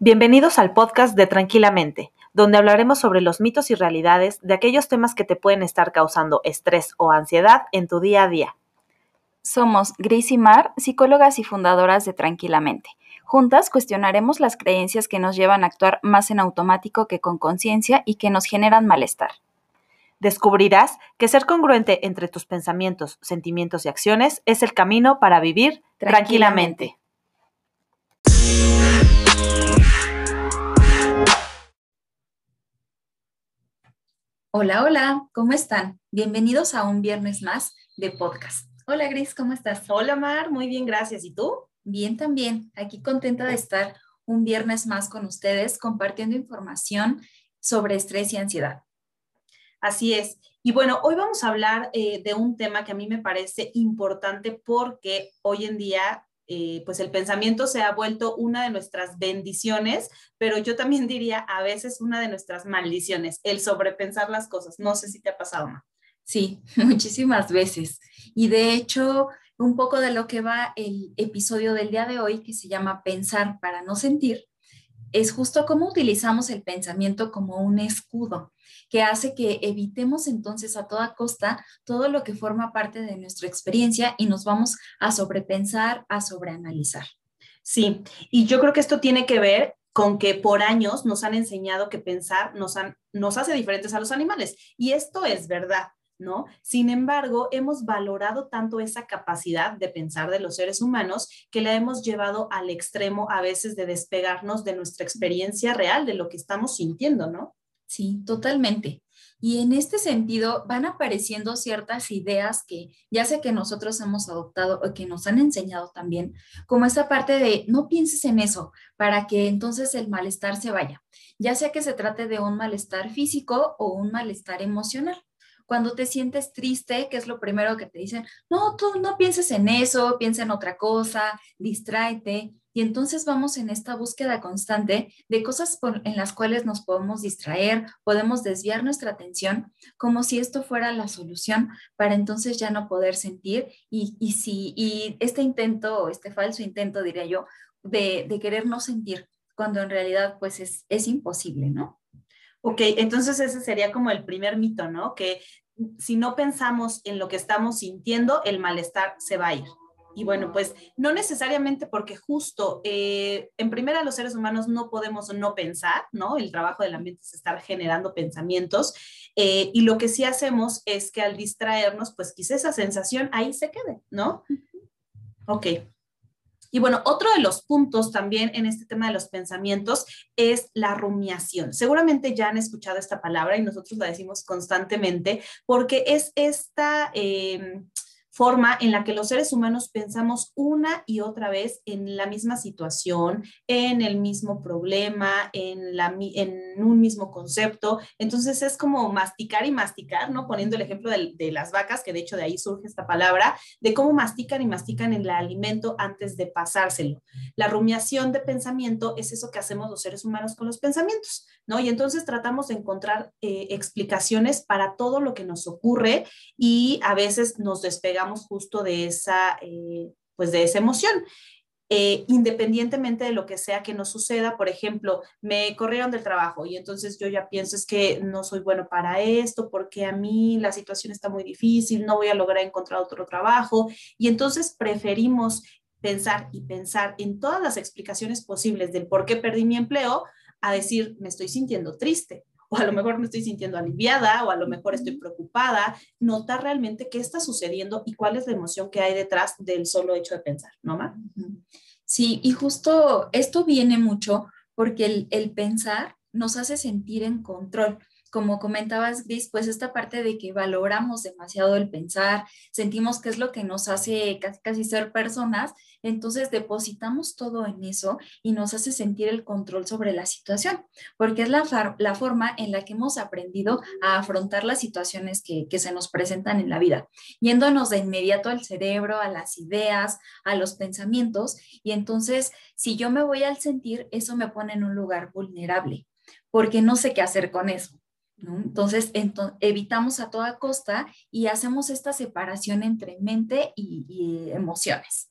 Bienvenidos al podcast de Tranquilamente, donde hablaremos sobre los mitos y realidades de aquellos temas que te pueden estar causando estrés o ansiedad en tu día a día. Somos Gris y Mar, psicólogas y fundadoras de Tranquilamente. Juntas cuestionaremos las creencias que nos llevan a actuar más en automático que con conciencia y que nos generan malestar. Descubrirás que ser congruente entre tus pensamientos, sentimientos y acciones es el camino para vivir tranquilamente. Hola, hola, ¿cómo están? Bienvenidos a un viernes más de podcast. Hola Gris, ¿cómo estás? Hola Mar, muy bien, gracias. ¿Y tú? Bien también, aquí contenta de estar un viernes más con ustedes compartiendo información sobre estrés y ansiedad. Así es. Y bueno, hoy vamos a hablar eh, de un tema que a mí me parece importante porque hoy en día eh, pues el pensamiento se ha vuelto una de nuestras bendiciones, pero yo también diría a veces una de nuestras maldiciones, el sobrepensar las cosas. No sé si te ha pasado, más. Sí, muchísimas veces. Y de hecho, un poco de lo que va el episodio del día de hoy, que se llama Pensar para no sentir, es justo cómo utilizamos el pensamiento como un escudo que hace que evitemos entonces a toda costa todo lo que forma parte de nuestra experiencia y nos vamos a sobrepensar, a sobreanalizar. Sí, y yo creo que esto tiene que ver con que por años nos han enseñado que pensar nos, nos hace diferentes a los animales. Y esto es verdad. ¿No? Sin embargo, hemos valorado tanto esa capacidad de pensar de los seres humanos que la hemos llevado al extremo a veces de despegarnos de nuestra experiencia real, de lo que estamos sintiendo, ¿no? Sí, totalmente. Y en este sentido van apareciendo ciertas ideas que ya sé que nosotros hemos adoptado o que nos han enseñado también, como esa parte de no pienses en eso para que entonces el malestar se vaya, ya sea que se trate de un malestar físico o un malestar emocional. Cuando te sientes triste, ¿qué es lo primero que te dicen? No, tú no pienses en eso, piensa en otra cosa, distráete. Y entonces vamos en esta búsqueda constante de cosas en las cuales nos podemos distraer, podemos desviar nuestra atención, como si esto fuera la solución para entonces ya no poder sentir. Y, y si, y este intento, este falso intento, diría yo, de, de querer no sentir, cuando en realidad pues es, es imposible, ¿no? Ok, entonces ese sería como el primer mito, ¿no? Que si no pensamos en lo que estamos sintiendo, el malestar se va a ir. Y bueno, pues no necesariamente porque justo eh, en primera los seres humanos no podemos no pensar, ¿no? El trabajo de la mente es estar generando pensamientos eh, y lo que sí hacemos es que al distraernos, pues quizá esa sensación ahí se quede, ¿no? Ok, y bueno, otro de los puntos también en este tema de los pensamientos es la rumiación. Seguramente ya han escuchado esta palabra y nosotros la decimos constantemente porque es esta... Em, forma en la que los seres humanos pensamos una y otra vez en la misma situación, en el mismo problema, en, la, un mismo concepto. Entonces es como masticar y masticar, ¿no? Poniendo el ejemplo de, de, las vacas, que de hecho de ahí surge esta palabra, de cómo mastican y mastican el alimento antes de pasárselo. La rumiación de pensamiento es eso que hacemos los seres humanos con los pensamientos, ¿no? Y entonces tratamos de encontrar eh, explicaciones para todo lo que nos ocurre y a veces nos despegamos justo de esa, eh, pues de esa emoción. Eh, independientemente de lo que sea que nos suceda, por ejemplo, me corrieron del trabajo y entonces yo ya pienso es que no soy bueno para esto, porque a mí la situación está muy difícil, no voy a lograr encontrar otro trabajo y entonces preferimos pensar y pensar en todas las explicaciones posibles del por qué perdí mi empleo a decir me estoy sintiendo triste o a lo mejor me estoy sintiendo aliviada o a lo mejor estoy preocupada, notar realmente qué está sucediendo y cuál es la emoción que hay detrás del solo hecho de pensar, ¿no, Ma? Sí, y justo esto viene mucho porque el, el pensar nos hace sentir en control como comentabas, Gris, pues esta parte de que valoramos demasiado el pensar, sentimos que es lo que nos hace casi, casi ser personas, entonces depositamos todo en eso y nos hace sentir el control sobre la situación, porque es la, la forma en la que hemos aprendido a afrontar las situaciones que, que se nos presentan en la vida, yéndonos de inmediato al cerebro, a las ideas, a los pensamientos, y entonces si yo me voy al sentir, eso me pone en un lugar vulnerable, porque no sé qué hacer con eso. Entonces, evitamos a toda costa y hacemos esta separación entre mente y, emociones.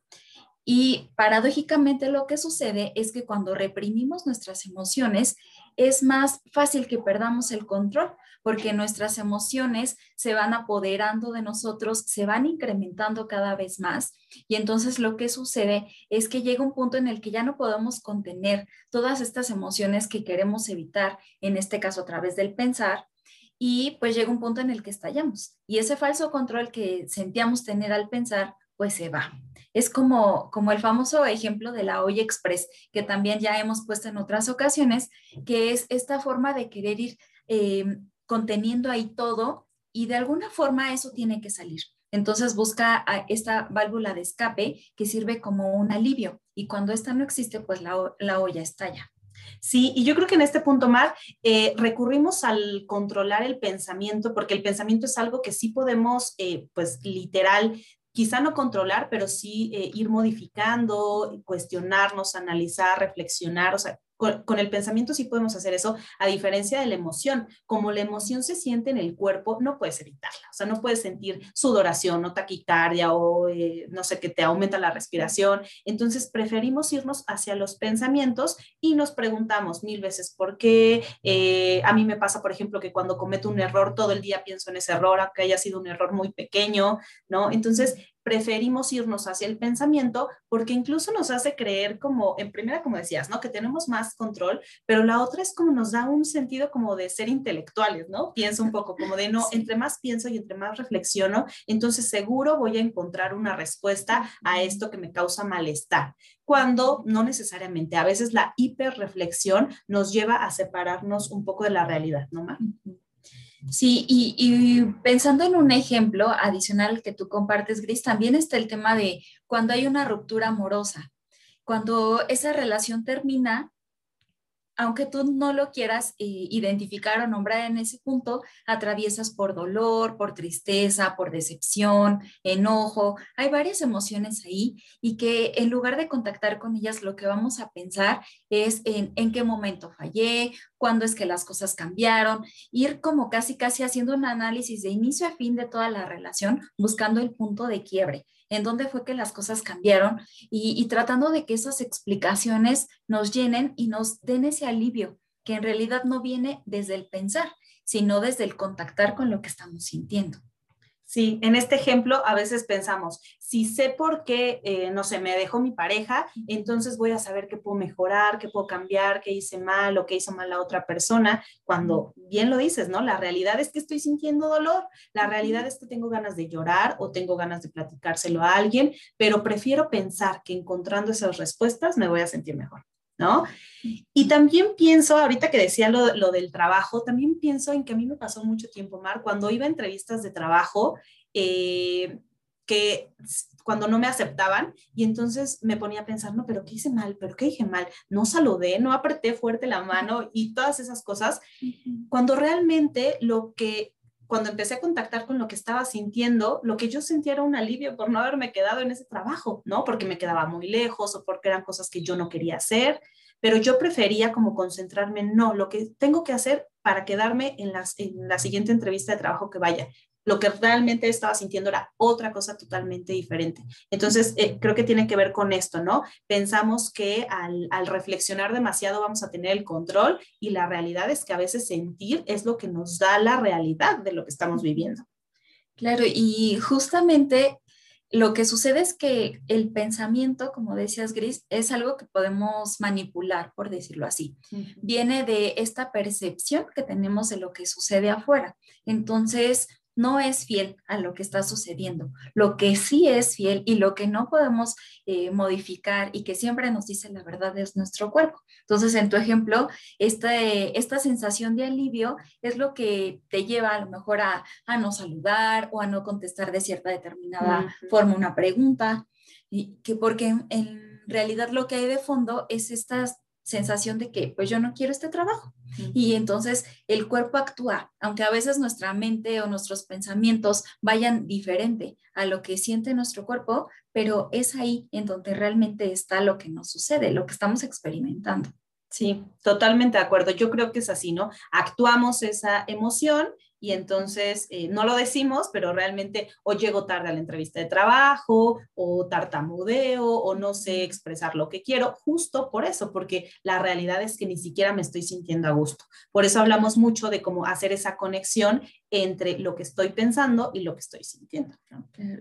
Y paradójicamente lo que sucede es que cuando reprimimos nuestras emociones, es más fácil que perdamos el control, porque nuestras emociones se van apoderando de nosotros, se van incrementando cada vez más. Y entonces lo que sucede es que llega un punto en el que ya no podemos contener todas estas emociones que queremos evitar, en este caso a través del pensar, y pues llega un punto en el que estallamos. Y ese falso control que sentíamos tener al pensar, pues se va. Es como, como el famoso ejemplo de la olla express, que también ya hemos puesto en otras ocasiones, que es esta forma de querer ir eh, conteniendo ahí todo y de alguna forma eso tiene que salir. Entonces busca esta válvula de escape que sirve como un alivio y cuando esta no existe, pues la, la olla estalla. Sí, y yo creo que en este punto, Mar, eh, recurrimos al controlar el pensamiento, porque el pensamiento es algo que sí podemos, eh, pues literal, quizá no controlar, pero sí eh, ir modificando, cuestionarnos, analizar, reflexionar, o sea, con, el pensamiento sí podemos hacer eso, a diferencia de la emoción. Como la emoción se siente en el cuerpo, no puedes evitarla. O sea, no puedes sentir sudoración o taquicardia o eh, no sé, que te aumenta la respiración. Entonces, preferimos irnos hacia los pensamientos y nos preguntamos mil veces por qué. Eh, a mí me pasa, por ejemplo, que cuando cometo un error, todo el día pienso en ese error, aunque haya sido un error muy pequeño, ¿no? Entonces, preferimos irnos hacia el pensamiento porque incluso nos hace creer como, en primera, como decías, ¿no? Que tenemos más control, pero la otra es como nos da un sentido como de ser intelectuales, ¿no? Pienso un poco como de, no, entre más pienso y entre más reflexiono, entonces seguro voy a encontrar una respuesta a esto que me causa malestar cuando no necesariamente, a veces la hiperreflexión nos lleva a separarnos un poco de la realidad, ¿no, Mar? Sí, y, pensando en un ejemplo adicional que tú compartes, Gris, también está el tema de cuando hay una ruptura amorosa, cuando esa relación termina, aunque tú no lo quieras eh, identificar o nombrar en ese punto, atraviesas por dolor, por tristeza, por decepción, enojo. Hay varias emociones ahí y que en lugar de contactar con ellas, lo que vamos a pensar es en, en qué momento fallé, cuándo es que las cosas cambiaron, ir como casi, casi haciendo un análisis de inicio a fin de toda la relación, buscando el punto de quiebre en dónde fue que las cosas cambiaron y, tratando de que esas explicaciones nos llenen y nos den ese alivio que en realidad no viene desde el pensar, sino desde el contactar con lo que estamos sintiendo. Sí, en este ejemplo a veces pensamos, si sé por qué, eh, no sé, me dejó mi pareja, entonces voy a saber qué puedo mejorar, qué puedo cambiar, qué hice mal o qué hizo mal la otra persona, cuando bien lo dices, ¿no? La realidad es que estoy sintiendo dolor, la realidad es que tengo ganas de llorar o tengo ganas de platicárselo a alguien, pero prefiero pensar que encontrando esas respuestas me voy a sentir mejor. ¿No? Y también pienso, ahorita que decía lo, del trabajo, también pienso en que a mí me pasó mucho tiempo, Mar, cuando iba a entrevistas de trabajo, eh, que cuando no me aceptaban y entonces me ponía a pensar, no, pero ¿qué hice mal? ¿Pero qué dije mal? No saludé, no apreté fuerte la mano y todas esas cosas, cuando realmente lo que cuando empecé a contactar con lo que estaba sintiendo, lo que yo sentía era un alivio por no haberme quedado en ese trabajo, ¿no? Porque me quedaba muy lejos o porque eran cosas que yo no quería hacer, pero yo prefería como concentrarme en, no, lo que tengo que hacer para quedarme en, en la siguiente entrevista de trabajo que vaya lo que realmente estaba sintiendo era otra cosa totalmente diferente. Entonces, eh, creo que tiene que ver con esto, ¿no? Pensamos que al, al, reflexionar demasiado vamos a tener el control y la realidad es que a veces sentir es lo que nos da la realidad de lo que estamos viviendo. Claro, y justamente lo que sucede es que el pensamiento, como decías, Gris, es algo que podemos manipular, por decirlo así. Viene de esta percepción que tenemos de lo que sucede afuera. Entonces, no es fiel a lo que está sucediendo. Lo que sí es fiel y lo que no podemos eh, modificar y que siempre nos dice la verdad es nuestro cuerpo. Entonces, en tu ejemplo, esta, esta sensación de alivio es lo que te lleva a lo mejor a, no saludar o a no contestar de cierta determinada forma una pregunta, y que porque en realidad lo que hay de fondo es estas sensación de que pues yo no quiero este trabajo. Y entonces el cuerpo actúa, aunque a veces nuestra mente o nuestros pensamientos vayan diferente a lo que siente nuestro cuerpo, pero es ahí en donde realmente está lo que nos sucede, lo que estamos experimentando. Sí, totalmente de acuerdo. Yo creo que es así, ¿no? Actuamos esa emoción y entonces eh, no lo decimos, pero realmente o llego tarde a la entrevista de trabajo o tartamudeo o no sé expresar lo que quiero, justo por eso, porque la realidad es que ni siquiera me estoy sintiendo a gusto. Por eso hablamos mucho de cómo hacer esa conexión entre lo que estoy pensando y lo que estoy sintiendo.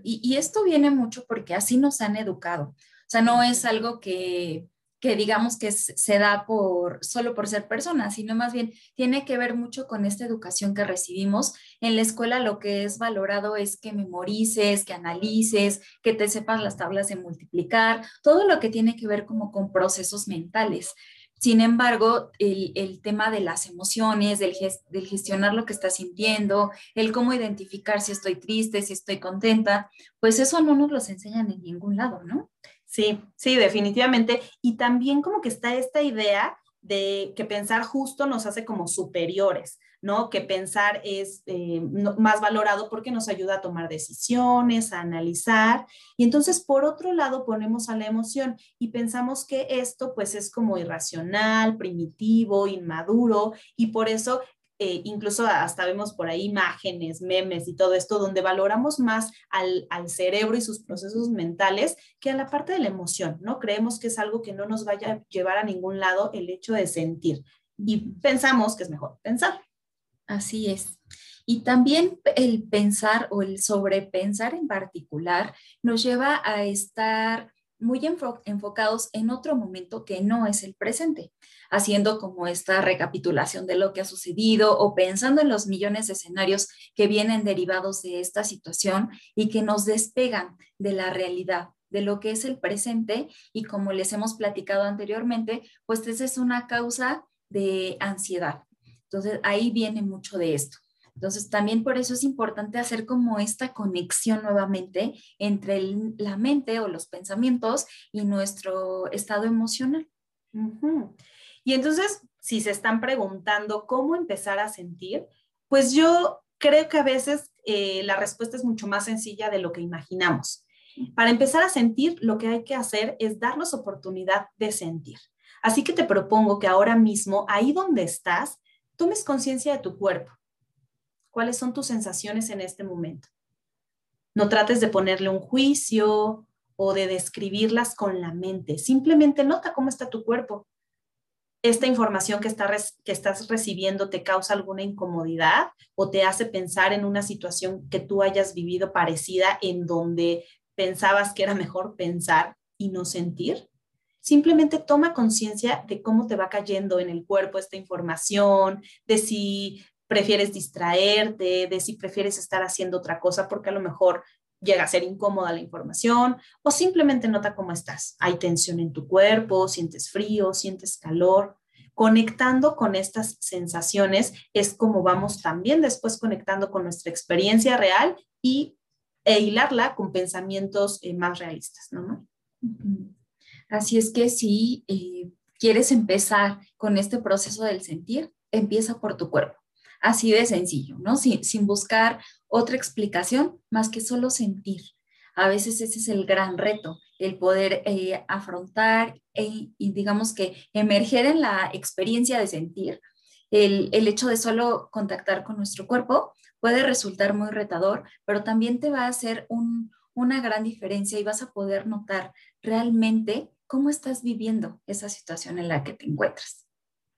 Y, y esto viene mucho porque así nos han educado. O sea, no es algo que que digamos que se da por solo por ser persona, sino más bien tiene que ver mucho con esta educación que recibimos. En la escuela lo que es valorado es que memorices, que analices, que te sepas las tablas de multiplicar, todo lo que tiene que ver como con procesos mentales. Sin embargo, el, tema de las emociones, del, del, gestionar lo que estás sintiendo, el cómo identificar si estoy triste, si estoy contenta, pues eso no nos los enseñan en ningún lado, ¿no? Sí, sí, definitivamente. Y también como que está esta idea de que pensar justo nos hace como superiores, ¿no? Que pensar es eh, más valorado porque nos ayuda a tomar decisiones, a analizar. Y entonces, por otro lado, ponemos a la emoción y pensamos que esto pues es como irracional, primitivo, inmaduro, y por eso eh, incluso hasta vemos por ahí imágenes, memes y todo esto, donde valoramos más al, cerebro y sus procesos mentales que a la parte de la emoción, ¿no? Creemos que es algo que no nos vaya a llevar a ningún lado el hecho de sentir y pensamos que es mejor pensar. Así es. Y también el pensar o el sobrepensar en particular nos lleva a estar muy enfocados en otro momento que no es el presente, haciendo como esta recapitulación de lo que ha sucedido o pensando en los millones de escenarios que vienen derivados de esta situación y que nos despegan de la realidad de lo que es el presente y como les hemos platicado anteriormente, pues esa es una causa de ansiedad. Entonces ahí viene mucho de esto. Entonces, también por eso es importante hacer como esta conexión nuevamente entre la mente o los pensamientos y nuestro estado emocional. Y entonces, si se están preguntando cómo empezar a sentir, pues yo creo que a veces eh, la respuesta es mucho más sencilla de lo que imaginamos. Para empezar a sentir, lo que hay que hacer es darnos oportunidad de sentir. Así que te propongo que ahora mismo, ahí donde estás, tomes conciencia de tu cuerpo ¿Cuáles son tus sensaciones en este momento? No trates de ponerle un juicio o de describirlas con la mente. Simplemente nota cómo está tu cuerpo. ¿Esta información que, que estás recibiendo te causa alguna incomodidad o te hace pensar en una situación que tú hayas vivido parecida en donde pensabas que era mejor pensar y no sentir? Simplemente toma conciencia de cómo te va cayendo en el cuerpo esta información, de si prefieres distraerte, de si prefieres estar haciendo otra cosa porque a lo mejor llega a ser incómoda la información o simplemente nota cómo estás. Hay tensión en tu cuerpo, sientes frío, sientes calor. Conectando con estas sensaciones es como vamos también después conectando con nuestra experiencia real y e hilarla con pensamientos eh, más realistas, ¿no? Así es que si eh, quieres empezar con este proceso del sentir, empieza por tu cuerpo. Así de sencillo, ¿no? Sin, sin buscar otra explicación más que solo sentir. A veces ese es el gran reto, el poder eh, afrontar e, y digamos que emerger en la experiencia de sentir. El, el, hecho de solo contactar con nuestro cuerpo puede resultar muy retador, pero también te va a hacer un, una gran diferencia y vas a poder notar realmente cómo estás viviendo esa situación en la que te encuentras.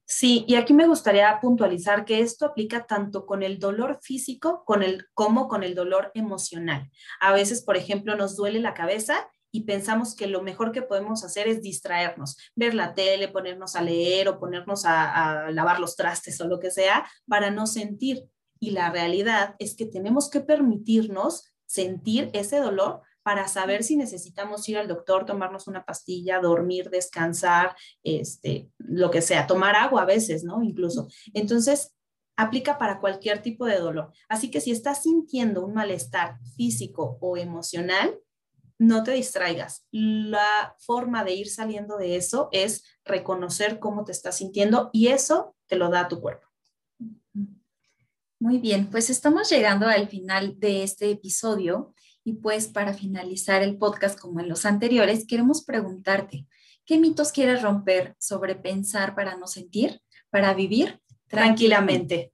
Sí, y aquí me gustaría puntualizar que esto aplica tanto con el dolor físico con el, como con el dolor emocional. A veces, por ejemplo, nos duele la cabeza y pensamos que lo mejor que podemos hacer es distraernos, ver la tele, ponernos a leer o ponernos a, a lavar los trastes o lo que sea para no sentir. Y la realidad es que tenemos que permitirnos sentir ese dolor para saber si necesitamos ir al doctor, tomarnos una pastilla, dormir, descansar, este, lo que sea, tomar agua a veces, ¿no? Incluso. Entonces, aplica para cualquier tipo de dolor. Así que si estás sintiendo un malestar físico o emocional, no te distraigas. La forma de ir saliendo de eso es reconocer cómo te estás sintiendo y eso te lo da tu cuerpo. Muy bien, pues estamos llegando al final de este episodio y pues para finalizar el podcast como en los anteriores, queremos preguntarte, ¿qué mitos quieres romper sobre pensar para no sentir, para vivir tranquilamente?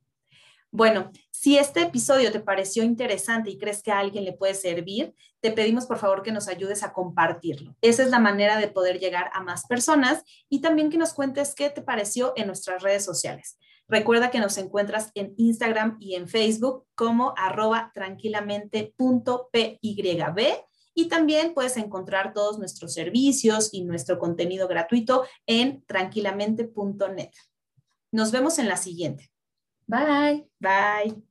Bueno, si este episodio te pareció interesante y crees que a alguien le puede servir, te pedimos por favor que nos ayudes a compartirlo. Esa es la manera de poder llegar a más personas y también que nos cuentes qué te pareció en nuestras redes sociales. Recuerda que nos encuentras en Instagram y en Facebook como arroba tranquilamente.pyb y también puedes encontrar todos nuestros servicios y nuestro contenido gratuito en tranquilamente.net. Nos vemos en la siguiente. Bye. Bye.